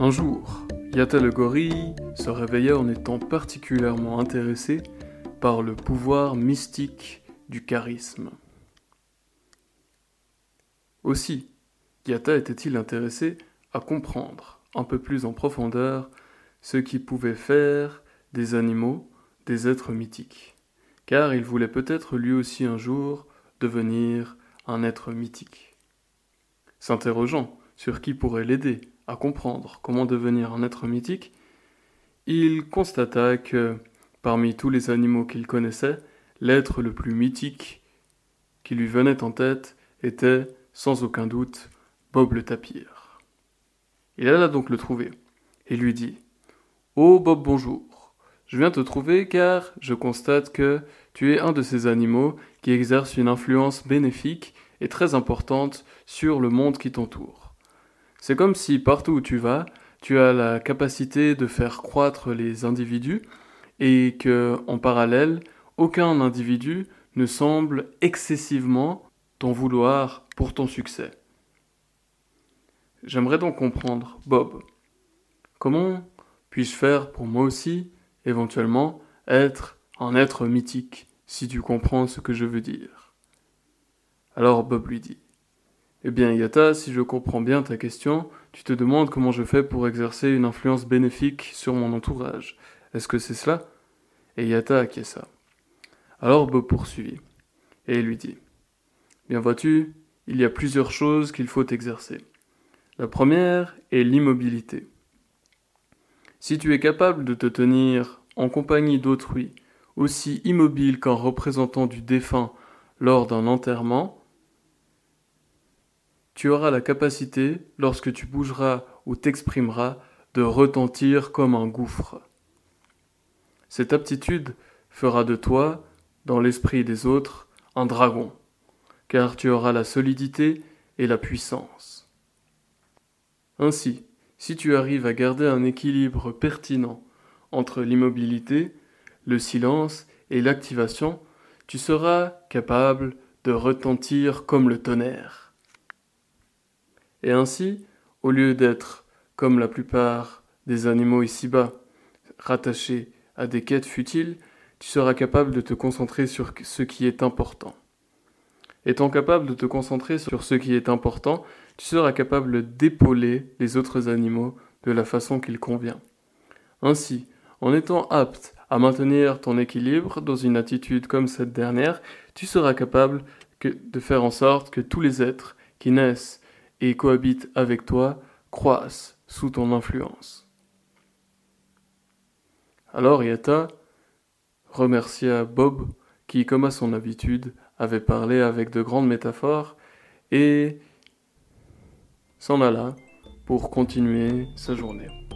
Un jour, Yata le gorille se réveilla en étant particulièrement intéressé par le pouvoir mystique du charisme. Aussi, Yata était-il intéressé à comprendre un peu plus en profondeur ce qui pouvait faire des animaux des êtres mythiques, car il voulait peut-être lui aussi un jour devenir un être mythique. S'interrogeant sur qui pourrait l'aider comprendre comment devenir un être mythique, il constata que, parmi tous les animaux qu'il connaissait, l'être le plus mythique qui lui venait en tête était, sans aucun doute, Bob le tapir. Il alla donc le trouver et lui dit Oh Bob, bonjour. Je viens te trouver car je constate que tu es un de ces animaux qui exercent une influence bénéfique et très importante sur le monde qui t'entoure. C'est comme si partout où tu vas, tu as la capacité de faire croître les individus et que, en parallèle, aucun individu ne semble excessivement t'en vouloir pour ton succès. J'aimerais donc comprendre, Bob, comment puis-je faire pour moi aussi, éventuellement, être un être mythique, si tu comprends ce que je veux dire? Alors Bob lui dit, eh bien, Yata, si je comprends bien ta question, tu te demandes comment je fais pour exercer une influence bénéfique sur mon entourage. Est-ce que c'est cela? Et Yata acquiesça. Alors Bob poursuivit, et lui dit Bien vois-tu, il y a plusieurs choses qu'il faut exercer. La première est l'immobilité. Si tu es capable de te tenir en compagnie d'autrui, aussi immobile qu'un représentant du défunt lors d'un enterrement, tu auras la capacité, lorsque tu bougeras ou t'exprimeras, de retentir comme un gouffre. Cette aptitude fera de toi, dans l'esprit des autres, un dragon, car tu auras la solidité et la puissance. Ainsi, si tu arrives à garder un équilibre pertinent entre l'immobilité, le silence et l'activation, tu seras capable de retentir comme le tonnerre. Et ainsi, au lieu d'être, comme la plupart des animaux ici-bas, rattachés à des quêtes futiles, tu seras capable de te concentrer sur ce qui est important. Étant capable de te concentrer sur ce qui est important, tu seras capable d'épauler les autres animaux de la façon qu'il convient. Ainsi, en étant apte à maintenir ton équilibre dans une attitude comme cette dernière, tu seras capable de faire en sorte que tous les êtres qui naissent et cohabitent avec toi croissent sous ton influence. Alors Yata remercia Bob qui, comme à son habitude, avait parlé avec de grandes métaphores et s'en alla pour continuer sa journée.